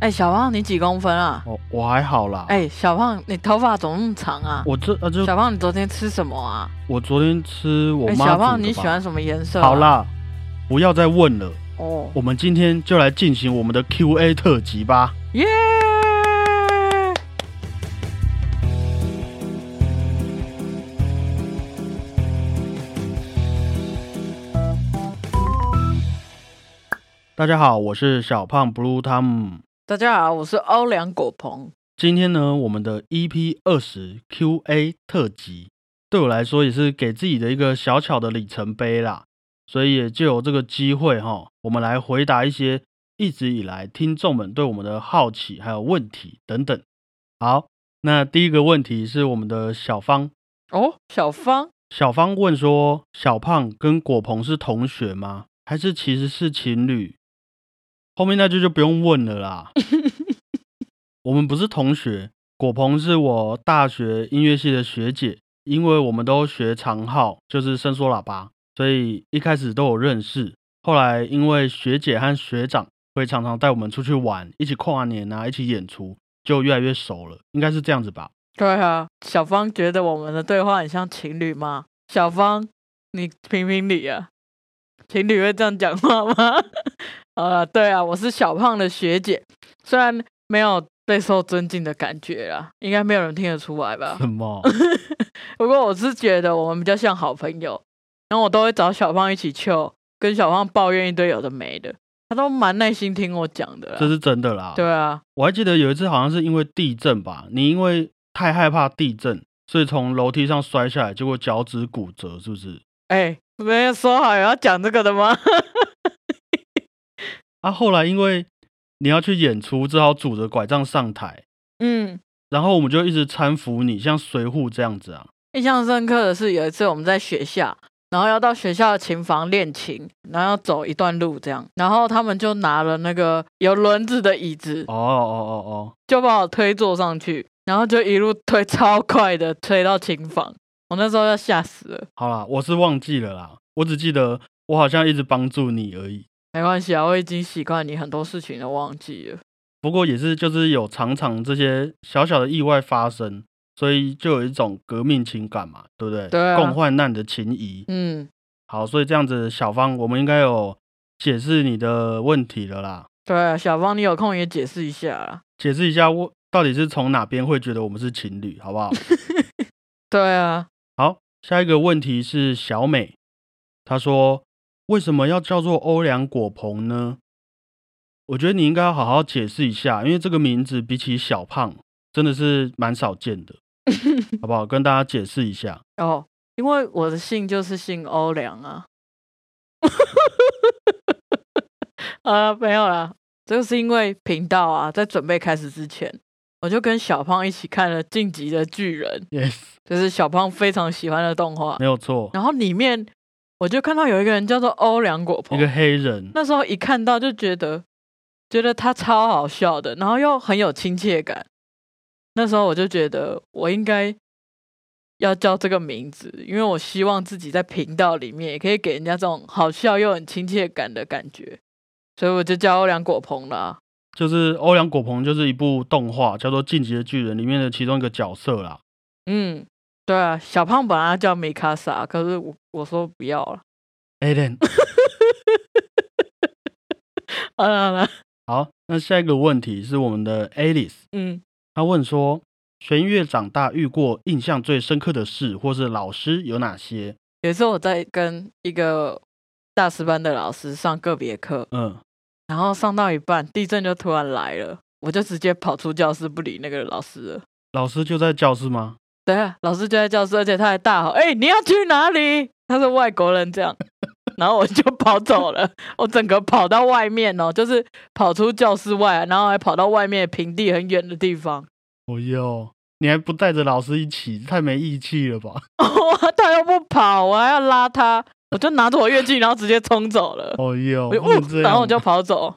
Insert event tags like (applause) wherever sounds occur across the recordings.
哎、小胖，你几公分啊？我我还好啦。哎、小胖，你头发怎么那么长啊？我这呃就小胖，你昨天吃什么啊？我昨天吃我哎、妈、小胖，你喜欢？什么颜色、啊？好，啦，不要再问了。哦，我们今天就来进行我们的 Q&A 特辑吧。耶！大家好，我是小胖 Blue Tom。大家好，我是欧良果鹏。今天呢，我们的 EP 二十 Q&A 特辑，对我来说也是给自己的一个小巧的里程碑啦。所以也就有这个机会哈，我们来回答一些一直以来听众们对我们的好奇还有问题等等。好，那第一个问题是我们的小芳，哦，小芳，小芳问说：小胖跟果鹏是同学吗？还是其实是情侣？后面那句就不用问了啦。(laughs) 我们不是同学，果鹏是我大学音乐系的学姐，因为我们都学长号，就是伸缩喇叭，所以一开始都有认识。后来因为学姐和学长会常常带我们出去玩，一起跨年啊，一起演出，就越来越熟了，应该是这样子吧。对啊，小芳觉得我们的对话很像情侣吗？小芳，你评评理啊，情侣会这样讲话吗？(laughs) 呃，对啊，我是小胖的学姐，虽然没有备受尊敬的感觉啦，应该没有人听得出来吧？什么？(laughs) 不过我是觉得我们比较像好朋友，然后我都会找小胖一起秀，跟小胖抱怨一堆有的没的，他都蛮耐心听我讲的啦。这是真的啦。对啊，我还记得有一次好像是因为地震吧，你因为太害怕地震，所以从楼梯上摔下来，结果脚趾骨折，是不是？哎、没有说好要讲这个的吗？(laughs) 啊，后来因为你要去演出，只好拄着拐杖上台，嗯，然后我们就一直搀扶你，像随护这样子啊。印象深刻的是有一次我们在学校，然后要到学校的琴房练琴，然后要走一段路这样，然后他们就拿了那个有轮子的椅子，哦哦哦哦，就把我推坐上去，然后就一路推 (laughs) 超快的推到琴房，我那时候要吓死了。好啦，我是忘记了啦，我只记得我好像一直帮助你而已。没关系啊，我已经习惯你很多事情都忘记了。不过也是就是有常常这些小小的意外发生，所以就有一种革命情感嘛，对不对？对啊共患难的情谊。嗯，好，所以这样子，小芳，我们应该有解释你的问题了啦。对啊，小芳，你有空也解释一下啦。解释一下，我到底是从哪边会觉得我们是情侣，好不好？(laughs) 对啊，好，下一个问题是小美，她说为什么要叫做欧良果鹏呢？我觉得你应该要好好解释一下，因为这个名字比起小胖真的是蛮少见的，好不好？跟大家解释一下。哦，因为我的姓就是姓欧良啊。(laughs) 啊，没有啦，这个是因为频道啊，在准备开始之前，我就跟小胖一起看了《晋级的巨人》，(laughs) Yes，就是小胖非常喜欢的动画。没有错，然后里面我就看到有一个人叫做欧良果鹏一，个黑人，那时候一看到就觉得，觉得他超好笑的，然后又很有亲切感。那时候我就觉得我应该要叫这个名字，因为我希望自己在频道里面也可以给人家这种好笑又很亲切感的感觉，所以我就叫欧良果鹏啦。就是欧阳果鹏，就是一部动画叫做《进击的巨人》里面的其中一个角色啦。嗯，对啊，小胖本来叫米卡萨，可是我我说不要了。Aiden，(laughs) 好了好了，好，那下一个问题是我们的 Alice，嗯，他问说，学音乐长大遇过印象最深刻的事或是老师有哪些？有一次我在跟一个大师班的老师上个别课，嗯，然后上到一半，地震就突然来了，我就直接跑出教室不理那个老师了。老师就在教室吗？对啊，老师就在教室，而且他还大吼：“哎、你要去哪里？”他是外国人这样，(laughs) 然后我就跑走了，我整个跑到外面哦，就是跑出教室外，然后还跑到外面平地很远的地方。哦哟，你还不带着老师一起，太没义气了吧？(laughs) 哇，他又不跑，我还要拉他，我就拿着我乐器，然后直接冲走了。哦哟，然后我就跑走。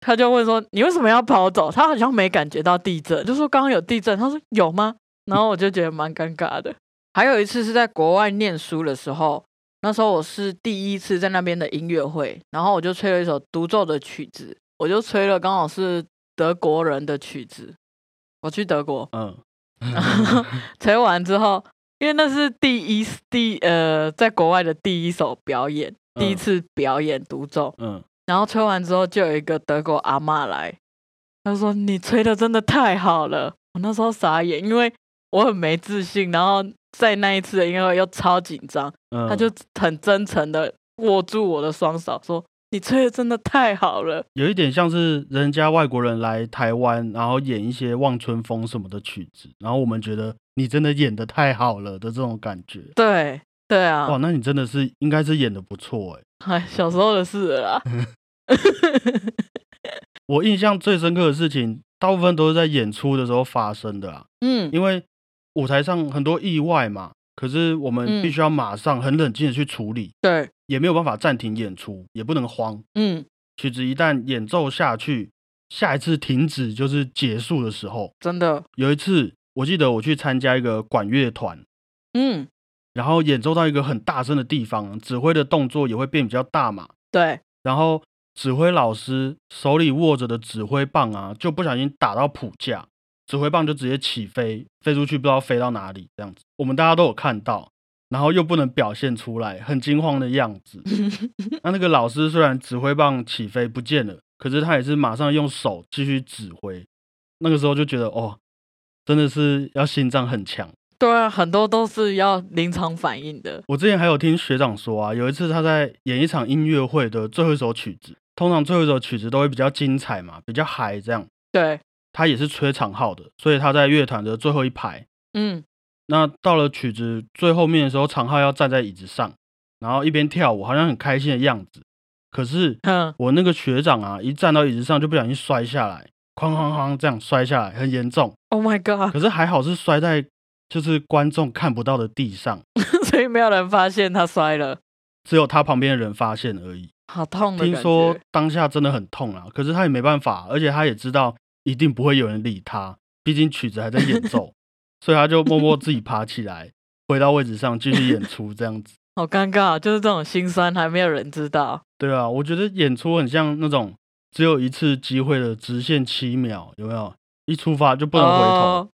他就问说：“你为什么要跑走？”他好像没感觉到地震，就说刚刚有地震。他说有吗？然后我就觉得蛮尴尬的。还有一次是在国外念书的时候，那时候我是第一次在那边的音乐会，然后我就吹了一首独奏的曲子，我就吹了刚好是德国人的曲子。我去德国，嗯，(laughs) 吹完之后，因为那是第一第呃，在国外的第一首表演，第一嗯次表演独奏。嗯，然后吹完之后，就有一个德国阿嬷来，她说：“你吹的真的太好了。”我那时候傻眼，因为我很没自信，然后在那一次的音乐会又超紧张，嗯她就很真诚的握住我的双手，说：“你吹的真的太好了。有一点像是人家外国人来台湾，然后演一些《望春风》什么的曲子，然后我们觉得你真的演的太好了的这种感觉。对”对啊，哇，那你真的是应该是演的不错哎。哎，(laughs) 小时候的事了啦。(laughs) 我印象最深刻的事情，大部分都是在演出的时候发生的啊，嗯，因为舞台上很多意外嘛，可是我们嗯必须要马上很冷静的去处理，对，也没有办法暂停演出，也不能慌。嗯，曲子一旦演奏下去，下一次停止就是结束的时候。真的，有一次，我记得我去参加一个管乐团，嗯，然后演奏到一个很大声的地方，指挥的动作也会变比较大嘛。对，然后指挥老师手里握着的指挥棒啊，就不小心打到谱架，指挥棒就直接起飞，飞出去不知道飞到哪里，这样子，我们大家都有看到，然后又不能表现出来，很惊慌的样子。(laughs) 那那个老师虽然指挥棒起飞不见了，可是他也是马上用手继续指挥。那个时候就觉得，哦，真的是要心脏很强。对啊，很多都是要临场反应的。我之前还有听学长说啊，有一次他在演一场音乐会的最后一首曲子，通常最后一首曲子都会比较精彩嘛，比较嗨这样。对，他也是吹长号的，所以他在乐团的最后一排。嗯，那到了曲子最后面的时候，长号要站在椅子上，然后一边跳舞，好像很开心的样子。可是哼，我那个学长啊，一站到椅子上就不小心摔下来，哐哐哐这样摔下来，很严重。Oh my god！可是还好是摔在就是观众看不到的地上，(laughs) 所以没有人发现他摔了，只有他旁边的人发现而已。好痛的听说。当下真的很痛啊，可是他也没办法，而且他也知道一定不会有人理他，毕竟曲子还在演奏，所以他就默默自己爬起来，回到位置上继续演出，这样子。(laughs) 好尴尬，就是这种心酸，还没有人知道。对啊，我觉得演出很像那种只有一次机会的直线七秒，有没有？一出发就不能回头，哦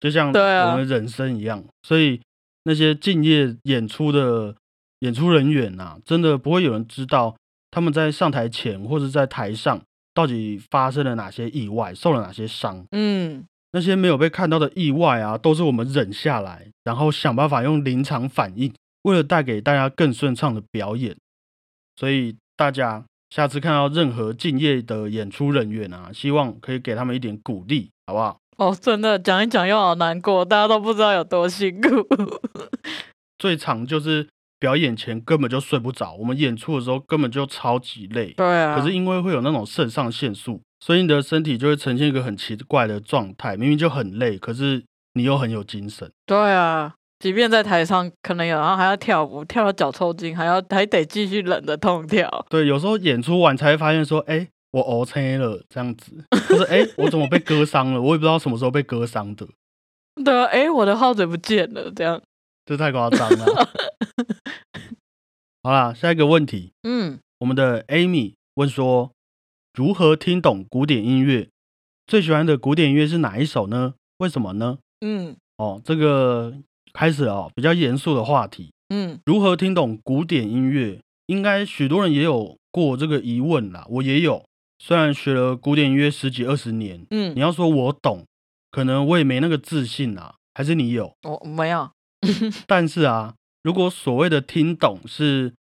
就像我们人生一样。所以那些敬业演出的演出人员呐、真的不会有人知道他们在上台前或者在台上到底发生了哪些意外，受了哪些伤。嗯，那些没有被看到的意外啊，都是我们忍下来，然后想办法用临场反应，为了带给大家更顺畅的表演。所以大家下次看到任何敬业的演出人员啊，希望可以给他们一点鼓励，好不好？哦，真的讲一讲又好难过，大家都不知道有多辛苦。(laughs) 最常就是表演前根本就睡不着，我们演出的时候根本就超级累。对啊，可是因为会有那种肾上腺素，所以你的身体就会呈现一个很奇怪的状态，明明就很累，可是你又很有精神。对啊，即便在台上可能有，然后还要跳舞，跳到脚抽筋，还要还得继续忍着痛跳。对，有时候演出完才会发现说，哎、我 O K 了这样子，就是哎、我怎么被割伤了？我也不知道什么时候被割伤的，(laughs) 对啊，哎，我的号嘴不见了，这样。这太夸张了。(laughs) 好啦，下一个问题，嗯，我们的 Amy 问说，如何听懂古典音乐？最喜欢的古典音乐是哪一首呢？为什么呢？嗯哦，这个开始了哦，比较严肃的话题。嗯如何听懂古典音乐？应该许多人也有过这个疑问啦，我也有。虽然学了古典音乐十几二十年，嗯你，要说我懂，可能我也没那个自信啊。还是你有？我没有。(laughs) 但是啊，如果所谓的听懂是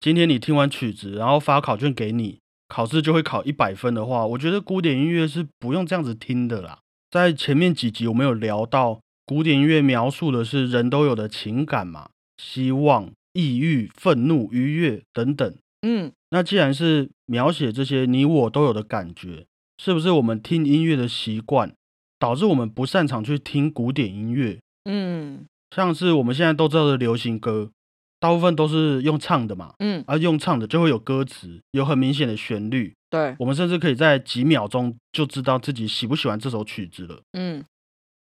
今天你听完曲子，然后发考卷给你，考试就会考一百分的话，我觉得古典音乐是不用这样子听的啦。在前面几集我们有聊到，古典音乐描述的是人都有的情感嘛，希望、抑郁、愤怒、愉悦等等。嗯那既然是描写这些你我都有的感觉，是不是我们听音乐的习惯导致我们不擅长去听古典音乐？嗯。像是我们现在都知道的流行歌，大部分都是用唱的嘛，嗯，而用唱的就会有歌词，有很明显的旋律，对，我们甚至可以在几秒钟就知道自己喜不喜欢这首曲子了。嗯。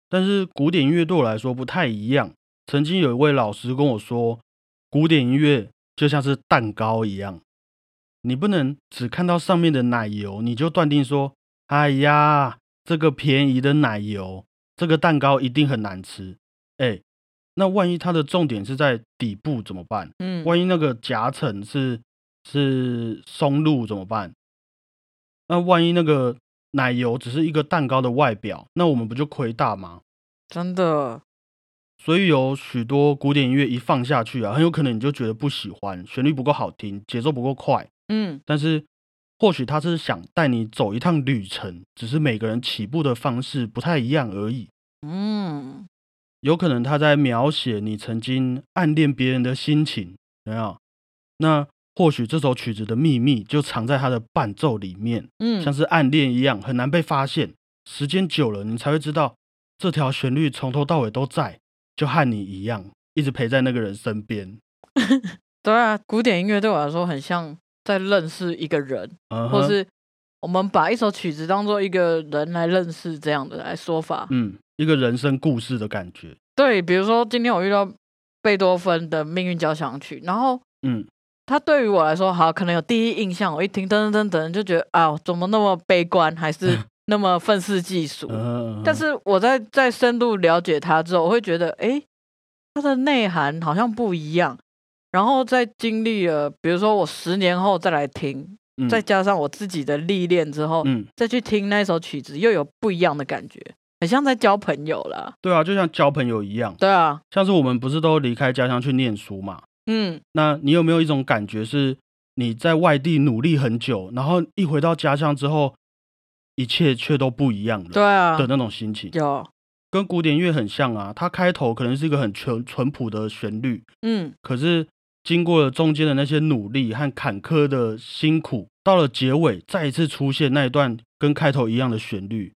但是古典音乐对我来说不太一样。曾经有一位老师跟我说，古典音乐就像是蛋糕一样，你不能只看到上面的奶油，你就断定说哎呀，这个便宜的奶油，这个蛋糕一定很难吃。哎，那万一它的重点是在底部怎么办？嗯，万一那个夹层是是松露怎么办？那万一那个奶油只是一个蛋糕的外表，那我们不就亏大吗？真的，所以有许多古典音乐一放下去啊，很有可能你就觉得不喜欢，旋律不够好听，节奏不够快。嗯，但是或许他是想带你走一趟旅程，只是每个人起步的方式不太一样而已。嗯，有可能他在描写你曾经暗恋别人的心情，有没有？那或许这首曲子的秘密就藏在他的伴奏里面，嗯，像是暗恋一样，很难被发现。时间久了，你才会知道这条旋律从头到尾都在，就和你一样，一直陪在那个人身边。(laughs) 对啊，古典音乐对我来说很像在认识一个人，或是我们把一首曲子当做一个人来认识这样的来说法。嗯，一个人生故事的感觉。对，比如说今天我遇到贝多芬的《命运交响曲》，然后嗯，他对于我来说，好，可能有第一印象，我一听噔噔噔噔就觉得啊，怎么那么悲观，还是 (laughs) 那么愤世嫉俗。嗯但是我在在深度了解他之后，我会觉得，诶，他的内涵好像不一样。然后在经历了，比如说我十年后再来听，嗯。再加上我自己的历练之后，嗯，再去听那首曲子，又有不一样的感觉，很像在交朋友啦。对啊，就像交朋友一样，对啊，像是我们不是都离开家乡去念书嘛？嗯，那你有没有一种感觉是你在外地努力很久，然后一回到家乡之后，一切却都不一样了对啊的，那种心情？有，跟古典乐很像啊，它开头可能是一个很纯淳朴的旋律，嗯，可是经过了中间的那些努力和坎坷的辛苦，到了结尾再一次出现那一段跟开头一样的旋律，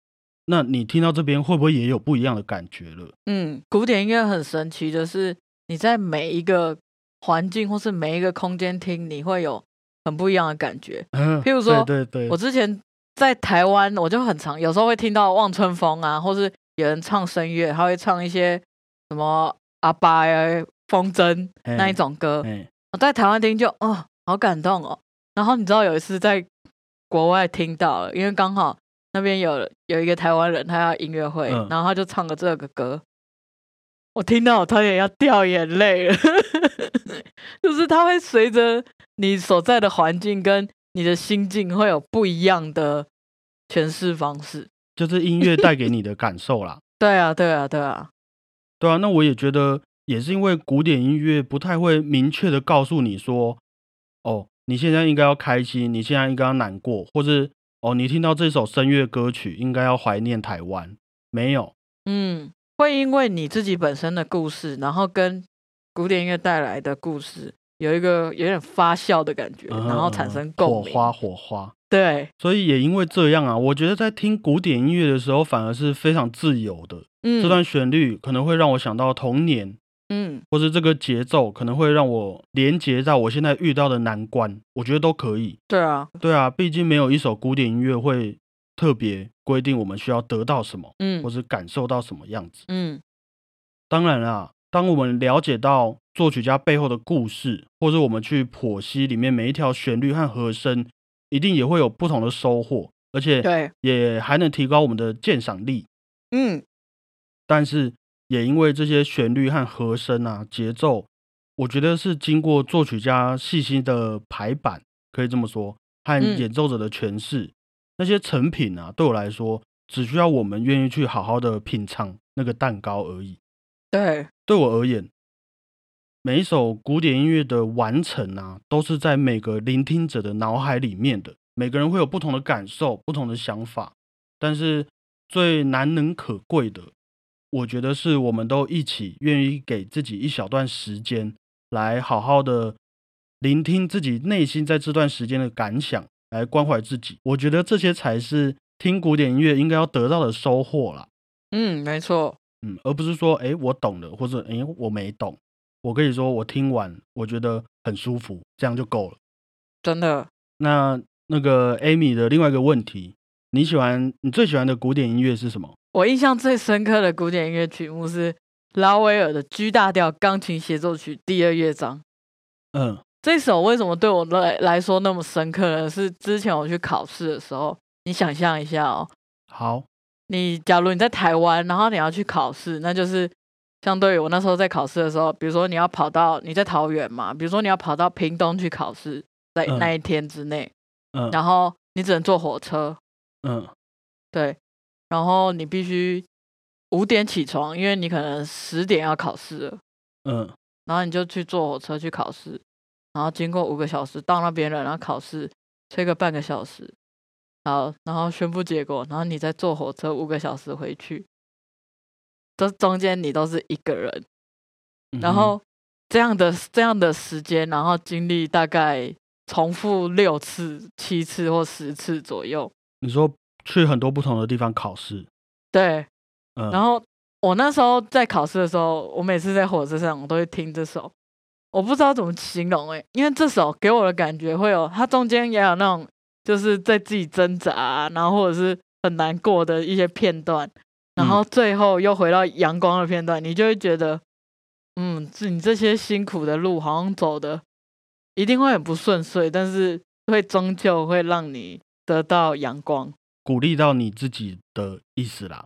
那你听到这边会不会也有不一样的感觉了？嗯，古典音乐很神奇的是，你在每一个环境或是每一个空间听，你会有很不一样的感觉。嗯譬如说对对对，我之前在台湾，我就很常有时候会听到望春风啊，或是有人唱声乐，他会唱一些什么阿巴呀、风筝那一种歌。哎，我在台湾听就哦，好感动哦。然后你知道有一次在国外听到了，因为刚好那边有有一个台湾人，他要音乐会，嗯然后他就唱了这个歌，我听到我差点要掉眼泪了。(laughs) 就是他会随着你所在的环境跟你的心境会有不一样的诠释方式。就是音乐带给你的感受啦。(laughs) 对啊，对啊，对啊，对啊，那我也觉得，也是因为古典音乐不太会明确的告诉你说，哦，你现在应该要开心，你现在应该要难过，或是哦，你听到这首声乐歌曲应该要怀念台湾，没有，嗯，会因为你自己本身的故事，然后跟古典音乐带来的故事有一个有点发酵的感觉，然后产生共鸣。火花，火花。对，所以也因为这样啊，我觉得在听古典音乐的时候，反而是非常自由的。嗯，这段旋律可能会让我想到童年，嗯或是这个节奏可能会让我连接到我现在遇到的难关，我觉得都可以。对啊，对啊，毕竟没有一首古典音乐会特别规定我们需要得到什么，嗯或是感受到什么样子。嗯当然啦，当我们了解到作曲家背后的故事，或是我们去剖析里面每一条旋律和和声，一定也会有不同的收获，而且对，也还能提高我们的鉴赏力。嗯但是也因为这些旋律和和声啊、节奏，我觉得是经过作曲家细心的排版，可以这么说，和嗯演奏者的诠释，那些成品啊，对我来说，只需要我们愿意去好好的品尝那个蛋糕而已。对，对我而言，每一首古典音乐的完成啊，都是在每个聆听者的脑海里面的。每个人会有不同的感受、不同的想法，但是最难能可贵的，我觉得是我们都一起愿意给自己一小段时间，来好好的聆听自己内心在这段时间的感想，来关怀自己。我觉得这些才是听古典音乐应该要得到的收获啦。嗯，没错，嗯，而不是说，哎，我懂了，或者哎，我没懂。我跟你说，我听完，我觉得很舒服，这样就够了。真的。那那个 Amy 的另外一个问题，你喜欢你最喜欢的古典音乐是什么？我印象最深刻的古典音乐曲目是拉威尔的 G 大调钢琴协奏曲第二乐章。嗯。这首为什么对我来来说那么深刻呢？是之前我去考试的时候，你想象一下哦，好，你假如你在台湾，然后你要去考试，那就是相对于我那时候在考试的时候，比如说你要跑到你在桃园嘛，比如说你要跑到屏东去考试，在嗯。那一天之内，嗯。然后你只能坐火车，嗯。对，然后你必须五点起床，因为你可能十点要考试了，嗯。然后你就去坐火车去考试，然后经过五个小时到那边了，然后考试吹个半个小时，好，然后宣布结果，然后你再坐火车五个小时回去，这中间你都是一个人，然后这样的这样的时间，然后经历大概重复六次、七次或十次左右，你说去很多不同的地方考试，对，嗯，然后我那时候在考试的时候，我每次在火车上，我都会听这首，我不知道怎么形容诶、因为这首给我的感觉会有，它中间也有那种就是在自己挣扎啊、然后或者是很难过的一些片段，然后最后又回到阳光的片段，你就会觉得，嗯，这你这些辛苦的路好像走的一定会很不顺遂，但是会终究会让你得到阳光。鼓励到你自己的意思啦。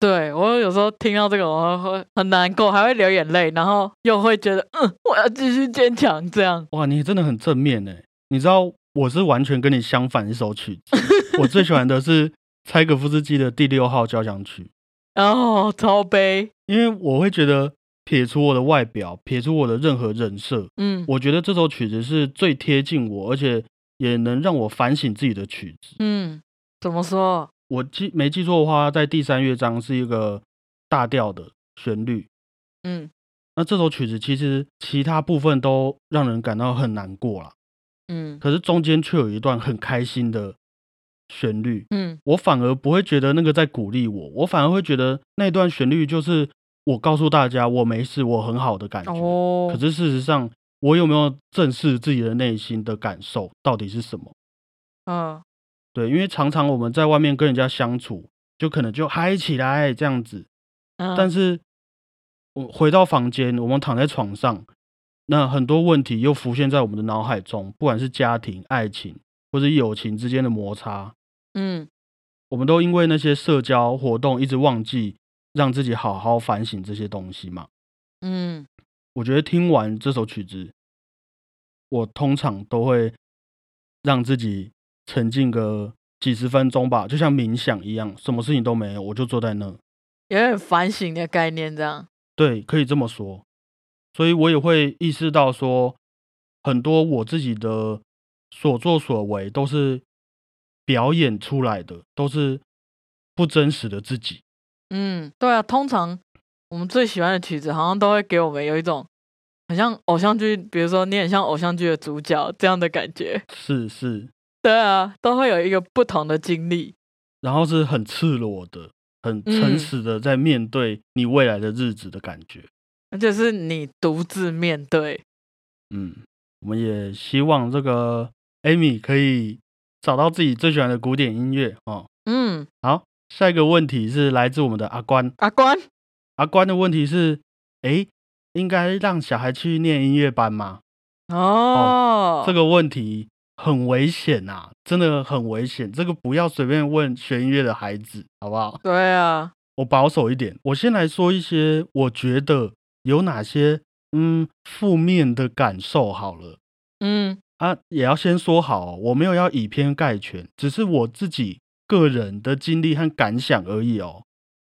对我有时候听到这个，我会很难过，还会流眼泪，然后又会觉得，嗯，我要继续坚强，这样。哇，你真的很正面呢。你知道我是完全跟你相反一首曲子，我最喜欢的是柴可夫斯基的第六号交响曲，(laughs) 然后超悲，因为我会觉得撇除我的外表，撇除我的任何人设，嗯我觉得这首曲子是最贴近我，而且也能让我反省自己的曲子。嗯，怎么说？我记没记错的话，在第三乐章是一个大调的旋律。嗯那这首曲子其实其他部分都让人感到很难过啦，嗯可是中间却有一段很开心的旋律，嗯我反而不会觉得那个在鼓励我，我反而会觉得那段旋律就是我告诉大家我没事，我很好的感觉。哦，可是事实上，我有没有正视自己的内心的感受到底是什么？嗯对，因为常常我们在外面跟人家相处，就可能就嗨起来这样子，嗯，但是我回到房间，我们躺在床上，那很多问题又浮现在我们的脑海中，不管是家庭、爱情或者友情之间的摩擦，嗯。我们都因为那些社交活动一直忘记让自己好好反省这些东西嘛。嗯。我觉得听完这首曲子，我通常都会让自己沉浸个几十分钟吧，就像冥想一样，什么事情都没有，我就坐在那。有点反省的概念，这样。对，可以这么说。所以我也会意识到说，很多我自己的所作所为都是表演出来的，都是不真实的自己。嗯，对啊，通常我们最喜欢的曲子，好像都会给我们有一种很像偶像剧，比如说你很像偶像剧的主角这样的感觉。是是，(laughs) 对啊，都会有一个不同的经历。然后是很赤裸的、很诚嗯实的在面对你未来的日子的感觉。而且是你独自面对。嗯，我们也希望这个 Amy 可以找到自己最喜欢的古典音乐哦。嗯，好，下一个问题是来自我们的阿关。阿关，阿关的问题是：哎，应该让小孩去念音乐班吗？哦，这个问题很危险呐、真的很危险。这个不要随便问学音乐的孩子，好不好？对啊，我保守一点，我先来说一些我觉得有哪些嗯负面的感受好了。嗯啊，也要先说好哦，我没有要以偏概全，只是我自己个人的经历和感想而已哦，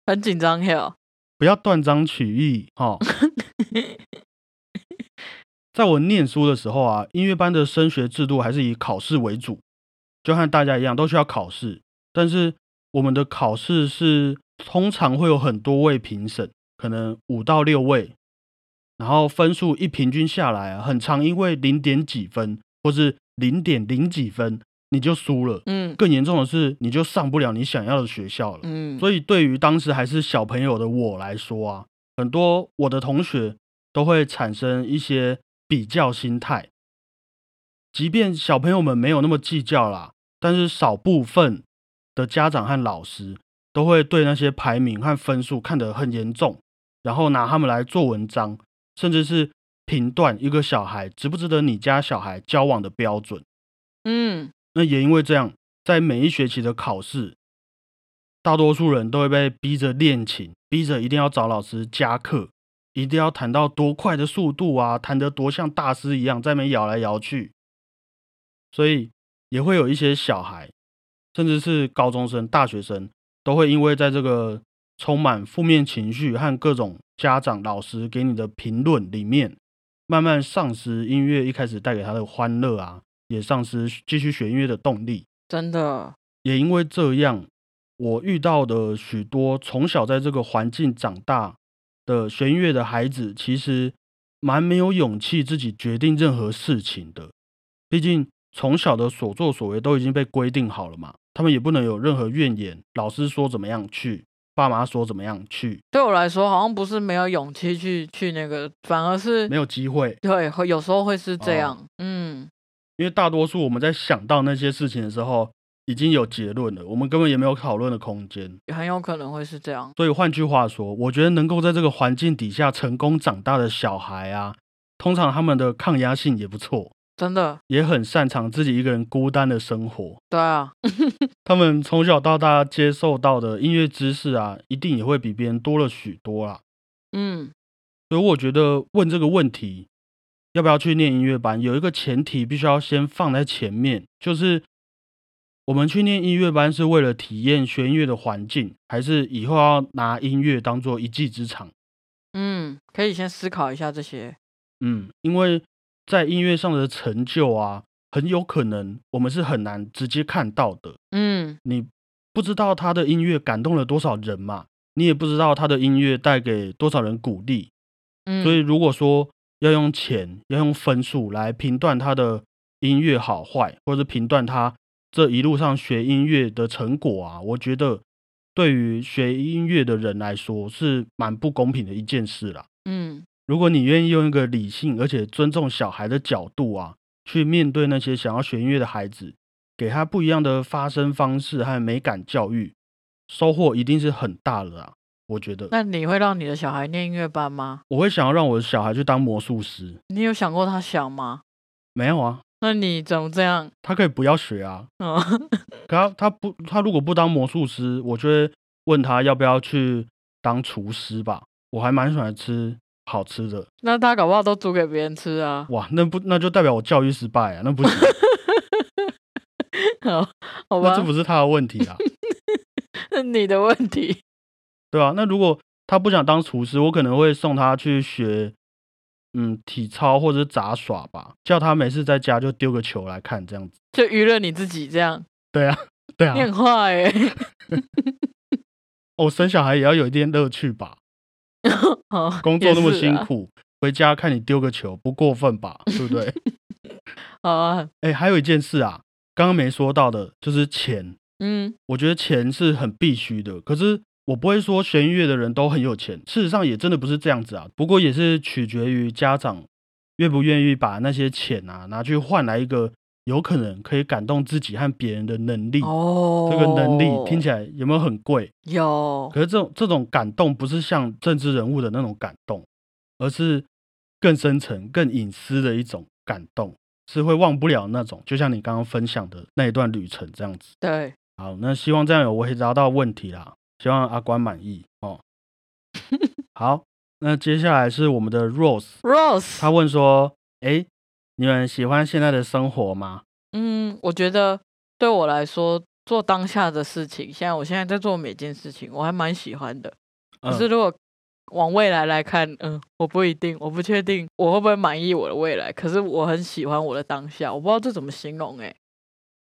很紧张哟。不要断章取义哦。(laughs) 在我念书的时候啊，音乐班的升学制度还是以考试为主，就和大家一样都需要考试，但是我们的考试是通常会有很多位评审，可能五到六位，然后分数一平均下来啊，很常因为零点几分或是零点零几分你就输了，嗯更严重的是你就上不了你想要的学校了。嗯，所以对于当时还是小朋友的我来说啊，很多我的同学都会产生一些比较心态。即便小朋友们没有那么计较啦，但是少部分的家长和老师都会对那些排名和分数看得很严重，然后拿他们来做文章，甚至是评断一个小孩值不值得你家小孩交往的标准。嗯那也因为这样，在每一学期的考试，大多数人都会被逼着练琴，逼着一定要找老师加课，一定要弹到多快的速度啊，弹得多像大师一样，在那边摇来摇去。所以也会有一些小孩，甚至是高中生、大学生，都会因为在这个充满负面情绪和各种家长、老师给你的评论里面，慢慢丧失音乐一开始带给他的欢乐啊，也丧失继续学音乐的动力。真的，也因为这样，我遇到的许多从小在这个环境长大的学音乐的孩子，其实蛮没有勇气自己决定任何事情的。毕竟从小的所作所为都已经被规定好了嘛，他们也不能有任何怨言。老师说怎么样去，爸妈说怎么样去，对我来说好像不是没有勇气去去那个，反而是没有机会。对，会有时候会是这哦样。嗯，因为大多数我们在想到那些事情的时候，已经有结论了，我们根本也没有讨论的空间。很有可能会是这样。所以换句话说，我觉得能够在这个环境底下成功长大的小孩啊，通常他们的抗压性也不错，真的，也很擅长自己一个人孤单的生活。对啊，(laughs) 他们从小到大接受到的音乐知识啊，一定也会比别人多了许多啦。嗯，所以我觉得问这个问题，要不要去念音乐班，有一个前提必须要先放在前面，就是我们去念音乐班是为了体验学音乐的环境，还是以后要拿音乐当做一技之长？嗯，可以先思考一下这些。嗯，因为在音乐上的成就啊，很有可能我们是很难直接看到的。嗯，你不知道他的音乐感动了多少人嘛，你也不知道他的音乐带给多少人鼓励。嗯，所以如果说要用钱、要用分数来评断他的音乐好坏，或者评断他这一路上学音乐的成果啊，我觉得对于学音乐的人来说是蛮不公平的一件事啦。嗯，如果你愿意用一个理性而且尊重小孩的角度啊，去面对那些想要学音乐的孩子，给他不一样的发声方式和美感教育，收获一定是很大的啊！我觉得那你会让你的小孩念音乐班吗？我会想要让我的小孩去当魔术师，你有想过他想吗？没有啊，那你怎么这样？他可以不要学啊，嗯，(laughs) 可他他不他如果不当魔术师，我就会问他要不要去当厨师吧。我还蛮喜欢吃好吃的，那他搞不好都煮给别人吃啊。哇，那不那就代表我教育失败啊，那不行，(laughs) 好，好吧那这，不是他的问题啊。(laughs) 是你的问题。对啊，那如果他不想当厨师，我可能会送他去学，嗯，体操或者是杂耍吧，叫他每次在家就丢个球来看这样子。就娱乐你自己这样，对啊，对啊你，很坏哎、我、生小孩也要有一点乐趣吧，(laughs) 哦工作那么辛，苦，回家看你丢个球，不过分吧？对不对？啊 (laughs) 好啊，哎，还有一件事啊，刚刚没说到的，就是钱。嗯我觉得钱是很必须的，可是我不会说学音乐的人都很有钱，事实上也真的不是这样子啊。不过也是取决于家长愿不愿意把那些钱啊拿去换来一个有可能可以感动自己和别人的能力。哦，这个能力听起来有没有很贵？有可是这种这种感动不是像政治人物的那种感动，而是更深层、更隐私的一种感动，是会忘不了那种。就像你刚刚分享的那一段旅程这样子。对，好，那希望这样有回答到问题啦，希望阿关满意哦。(laughs) 好，那接下来是我们的 Rose，Rose，他问说：“哎，你们喜欢现在的生活吗嗯，我觉得对我来说，做当下的事情，现在我现在在做每件事情，我还蛮喜欢的。？”可嗯是如果往未来来看，嗯，我不一定，我不确定我会不会满意我的未来。可是我很喜欢我的当下，我不知道这怎么形容哎、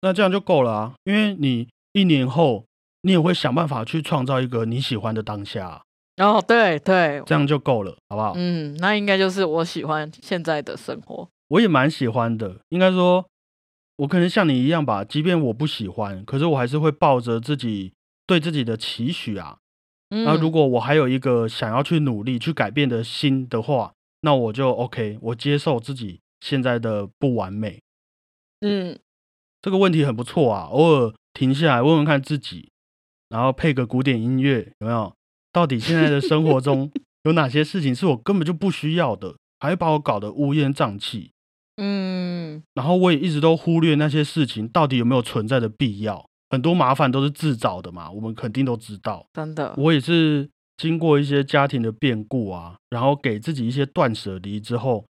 那这样就够了啊，因为你一年后你也会想办法去创造一个你喜欢的当下啊、然后对对，这样就够了，好不好？嗯，那应该就是我喜欢现在的生活。我也蛮喜欢的，应该说，我可能像你一样吧，即便我不喜欢，可是我还是会抱着自己对自己的期许啊，嗯，那如果我还有一个想要去努力、去改变的心的话，那我就 OK，我接受自己现在的不完美。嗯这个问题很不错啊，偶尔停下来问问看自己，然后配个古典音乐，有没有？到底现在的生活中 (laughs) 有哪些事情是我根本就不需要的，还会把我搞得乌烟瘴气？嗯，然后我也一直都忽略那些事情到底有没有存在的必要，很多麻烦都是自找的嘛，我们肯定都知道。真的，我也是经过一些家庭的变故啊，然后给自己一些断舍离之后，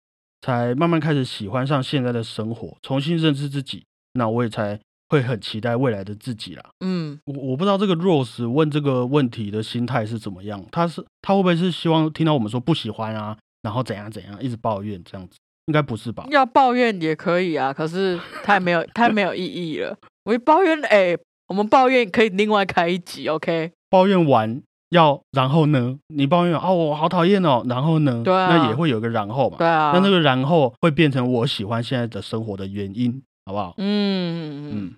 才慢慢开始喜欢上现在的生活，重新认识自己。那我也才会很期待未来的自己啦。嗯，我我不知道这个 Rose 问这个问题的心态是怎么样，他是他会不会是希望听到我们说不喜欢啊，然后怎样怎样，一直抱怨这样子？应该不是吧？要抱怨也可以啊，可是太没有太没有意义了。我一抱怨，哎、我们抱怨可以另外开一集，OK？抱怨完要然后呢？你抱怨哦，我好讨厌哦，然后呢？对啊那也会有个然后嘛。对啊，那那个然后会变成我喜欢现在的生活的原因，好不好？嗯嗯，嗯，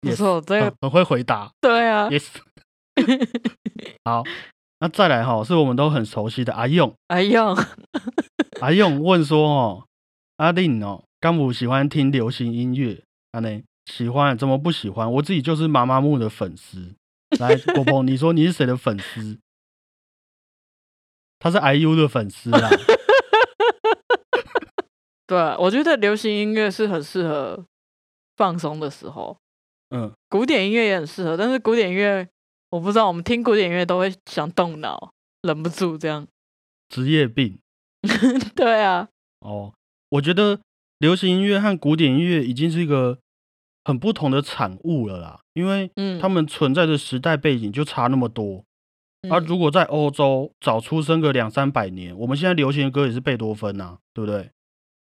不错，这个很很会回答对啊，，yes。好，那再来哈，是我们都很熟悉的阿用。阿用，阿用问说哦，阿令哦，甘姆喜欢听流行音乐，阿呢？喜欢，怎么不喜欢？我自己就是妈妈木的粉丝。来，果鹏，你说你是谁的粉丝？他是 IU 的粉丝啊。(laughs) 对啊，我觉得流行音乐是很适合放松的时候，嗯，古典音乐也很适合，但是古典音乐我不知道，我们听古典音乐都会想动脑，忍不住这样。职业病 (laughs) 对啊，哦。我觉得流行音乐和古典音乐已经是一个很不同的产物了啦，因为嗯，他们存在的时代背景就差那么多。嗯而如果在欧洲早出生个两三百年，我们现在流行的歌也是贝多芬呐、对不对？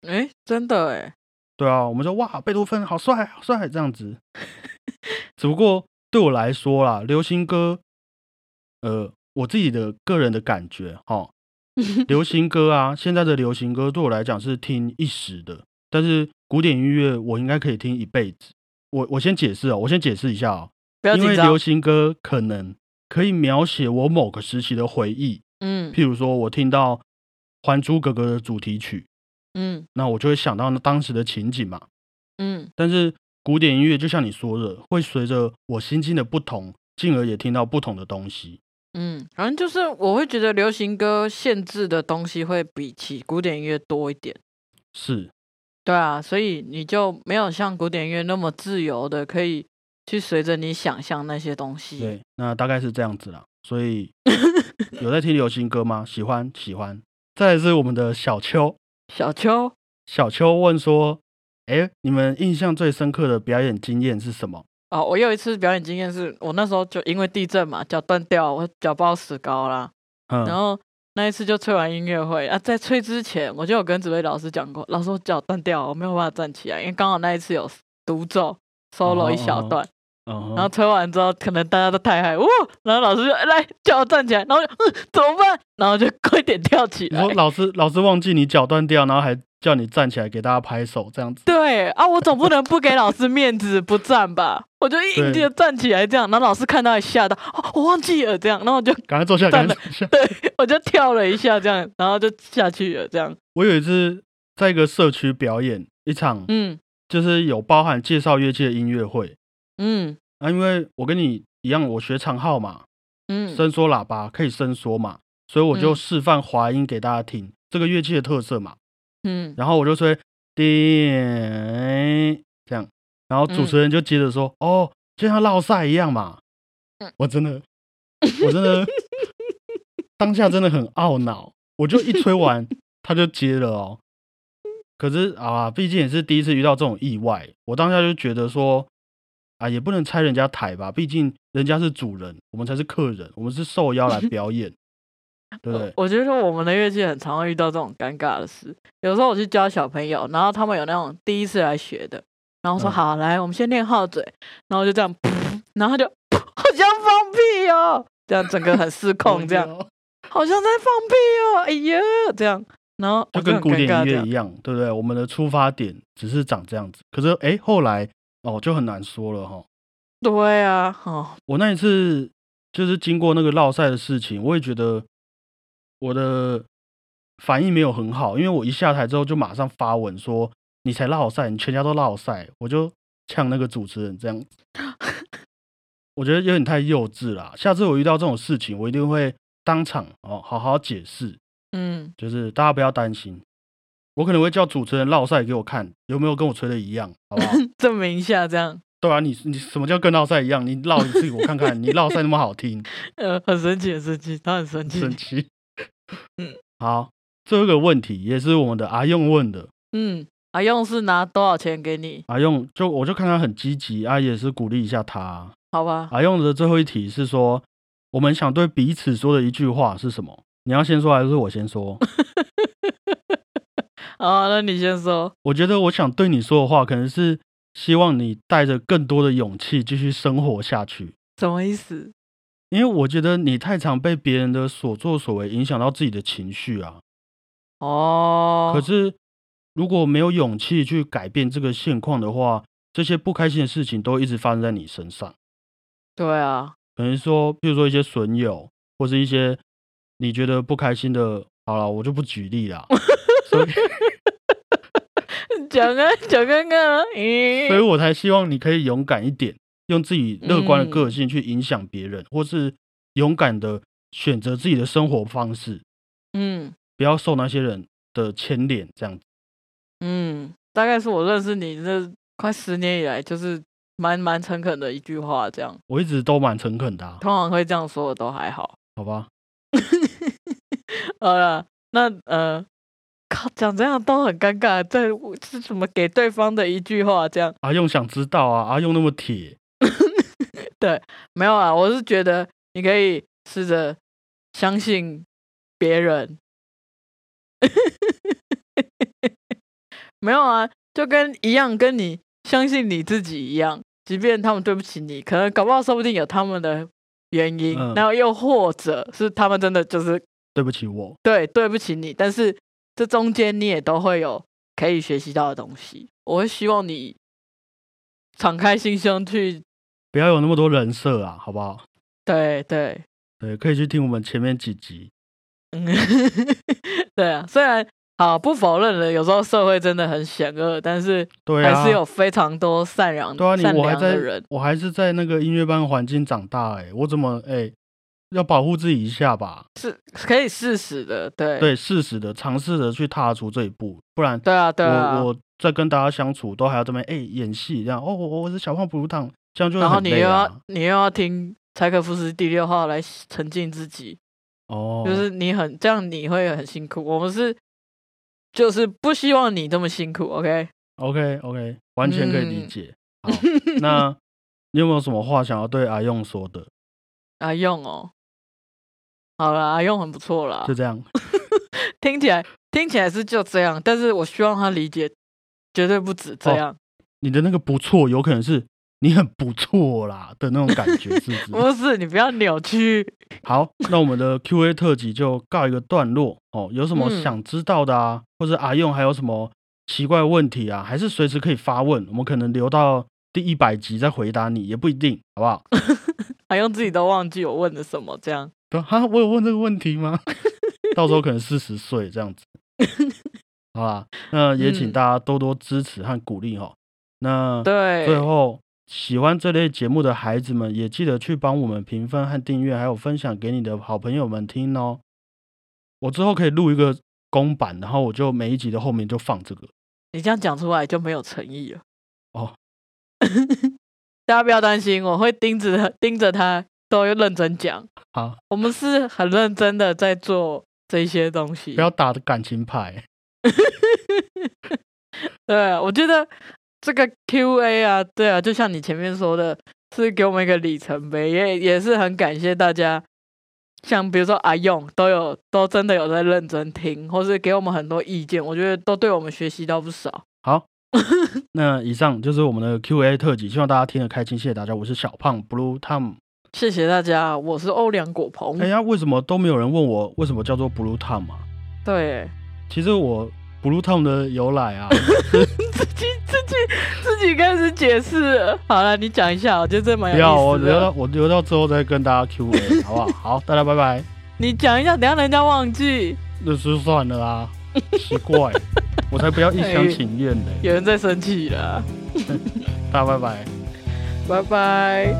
哎，真的哎，对啊，我们说哇，贝多芬好帅，好帅这样子。(laughs) 只不过对我来说啦，流行歌，呃，我自己的个人的感觉哈，(laughs) 流行歌啊，现在的流行歌对我来讲是听一时的，但是古典音乐我应该可以听一辈子。我我先解释哦，我先解释一下哦，不要紧张因为流。行歌可能可以描写我某个时期的回忆，嗯譬如说我听到《还珠格格》的主题曲，嗯那我就会想到那当时的情景嘛。嗯但是古典音乐就像你说的，会随着我心境的不同，进而也听到不同的东西。嗯，反正就是我会觉得流行歌限制的东西会比起古典音乐多一点。是，对啊，所以你就没有像古典音乐那么自由的，可以去随着你想象那些东西。对，那大概是这样子啦。所以 (laughs) 有在听流行歌吗？喜欢，喜欢。再来是我们的小秋，小秋，小秋问说：“哎，你们印象最深刻的表演经验是什么哦，我有一次表演经验是，我那时候就因为地震嘛，脚断掉，我脚包石膏啦。？”嗯，然后那一次就吹完音乐会啊，在吹之前，我就有跟指挥老师讲过，老师我脚断掉，我没有办法站起来，因为刚好那一次有独奏 solo 一小哦段，嗯然后吹完之后，可能大家都太嗨，哇！然后老师就哎来叫我站起来，然后怎么办？然后就快点跳起来然后。老师老师忘记你脚断掉，然后还叫你站起来给大家拍手，这样子。对啊，我总不能不给老师面子不站吧？我就硬对地站起来这样，然后老师看到也吓到，哦，我忘记了这样，然后我就赶快坐下，赶快坐下。对我就跳了一下这样，然后就下去了这样。我有一次在一个社区表演一场，嗯就是有包含介绍乐器的音乐会嗯啊，因为我跟你一样，我学长号嘛，嗯伸缩喇叭可以伸缩嘛，所以我就嗯示范滑音给大家听，这个乐器的特色嘛。嗯，然后我就吹叮这样，然后主持人就接着说：“哦，就像绕赛一样嘛。嗯我真的，我真的 (laughs) 当下真的很懊恼，我就一吹完他就接了哦。可是啊，毕竟也是第一次遇到这种意外，我当下就觉得说啊，也不能拆人家台吧，毕竟人家是主人，我们才是客人，我们是受邀来表演，(laughs) 对不对？我觉得我们的乐器很常会遇到这种尴尬的事。有时候我去教小朋友，然后他们有那种第一次来学的，然后说、嗯好，来，我们先练号嘴，然后就这样，然后他就 (laughs) 好像放屁哦，这样整个很失 (laughs) 控，这样哦好像在放屁哦，哎呀，这样，然后就跟古典音乐一样，对不对？我们的出发点只是长这样子，可是哎，后来哦就很难说了哈。对啊，哦，我那一次就是经过那个绕赛的事情，我也觉得我的反应没有很好，因为我一下台之后就马上发文说你才绕赛，你全家都绕赛，我就呛那个主持人这样子。(laughs) 我觉得有点太幼稚啦，下次我遇到这种事情，我一定会当场哦好好解释，嗯，就是大家不要担心，我可能会叫主持人绕赛给我看，有没有跟我吹的一样，好不好？(laughs) 证明一下这样。对啊，你你什么叫跟绕赛一样？你绕一次我看看，你绕赛那么好听，(laughs) 呃，很神奇，很神奇，他很神奇，神奇。嗯，好，最后一个问题也是我们的阿用问的。嗯，阿用是拿多少钱给你？阿用就我就看他很积极啊，也是鼓励一下他。好吧，阿用的最后一题是说，我们想对彼此说的一句话是什么？你要先说还是我先说？(laughs) 好，那你先说。我觉得我想对你说的话，可能是希望你带着更多的勇气继续生活下去。什么意思？因为我觉得你太常被别人的所作所为影响到自己的情绪啊。哦，可是如果没有勇气去改变这个现况的话，这些不开心的事情都一直发生在你身上。对啊，可能说，比如说一些损友，或是一些你觉得不开心的，好了，我就不举例啦。(laughs) 所以，讲啊讲看看啊，咦，所以我才希望你可以勇敢一点，用自己乐观的个嗯性去影响别人，或是勇敢的选择自己的生活方式，嗯不要受那些人的牵连。这样子，嗯，大概是我认识你这快十年以来，就是蛮蛮诚恳的一句话，这样我一直都蛮诚恳的、啊，通常会这样说的都还好。好吧？(laughs) 好了，那呃，靠，讲这样都很尴尬，这是什么给对方的一句话？这样阿用想知道啊，阿用那么铁，(laughs) 对没有啊，我是觉得你可以试着相信别人。(laughs) 没有啊，就跟一样，跟你相信你自己一样，即便他们对不起你，可能搞不好说不定有他们的原因，嗯然后又或者是他们真的就是对不起我。对对不起你，但是这中间你也都会有可以学习到的东西。我会希望你敞开心胸去，不要有那么多人设啊，好不好？对对，对，可以去听我们前面几集。嗯，(laughs) 对啊，虽然好不否认了，有时候社会真的很险恶，但是对啊，还是有非常多善良、对啊，善良的人。，我还是在那个音乐班环境长大、欸，我怎么哎、要保护自己一下吧？是可以适时的，对对，适时的尝试着去踏出这一步，不然对啊，对啊，我我在跟大家相处都还要这么哎、演戏这样哦，我我是小胖不如烫，这样就会然后你又要啊。你又要听柴可夫斯基第六号来沉浸自己，哦，就是你很这样你会很辛苦。我们是就是不希望你这么辛苦，OK？OK OK，完全可以理嗯解。好，那 (laughs) 你有没有什么话想要对阿用说的？阿用哦，好了，阿用很不错了就，这样。(laughs) 听起来听起来是就这样，但是我希望他理解，绝对不止这哦样，你的那个不错，有可能是你很不错啦的那种感觉，(laughs) 是不是？不是你不要扭曲。好，那我们的 Q&A 特辑就告一个段落哦。有什么嗯想知道的啊，或者阿用还有什么奇怪问题啊，还是随时可以发问，我们可能留到第一百集再回答你，也不一定，好不好？(laughs) 阿用自己都忘记我问的什么，这样对哈，我有问这个问题吗？(laughs) 到时候可能四十岁这样子，好啦，那也请嗯大家多多支持和鼓励哈。那对，最后，喜欢这类节目的孩子们，也记得去帮我们评分和订阅，还有分享给你的好朋友们听哦。我之后可以录一个公版，然后我就每一集的后面就放这个。你这样讲出来就没有诚意了。哦，(laughs) 大家不要担心，我会盯着盯着他，都要认真讲。好，我们是很认真的在做这些东西不。要打的感情牌。(laughs) 对啊，我觉得这个 Q&A 啊，对啊，就像你前面说的，是给我们一个里程碑，也也是很感谢大家。像比如说阿用都有都真的有在认真听，或是给我们很多意见，我觉得都对我们学习到不少。好，那以上就是我们的 Q&A 特辑，希望大家听得开心，谢谢大家。我是小胖 Blue Tom。谢谢大家，我是欧良果鹏。哎呀，为什么都没有人问我为什么叫做 Blue Tom 啊？对，其实我 Blue Tom 的由来啊，(laughs) 自己自己自己开始解释了。好了，你讲一下，我觉得这蛮有不要我。留到我留到之后再跟大家 Q&A，(laughs) 好不好？好，大家拜拜。你讲一下，等下人家忘记，那就算了啦，奇怪，我才不要一厢情愿呢。(laughs) 有人在生气了。大家拜拜。拜拜。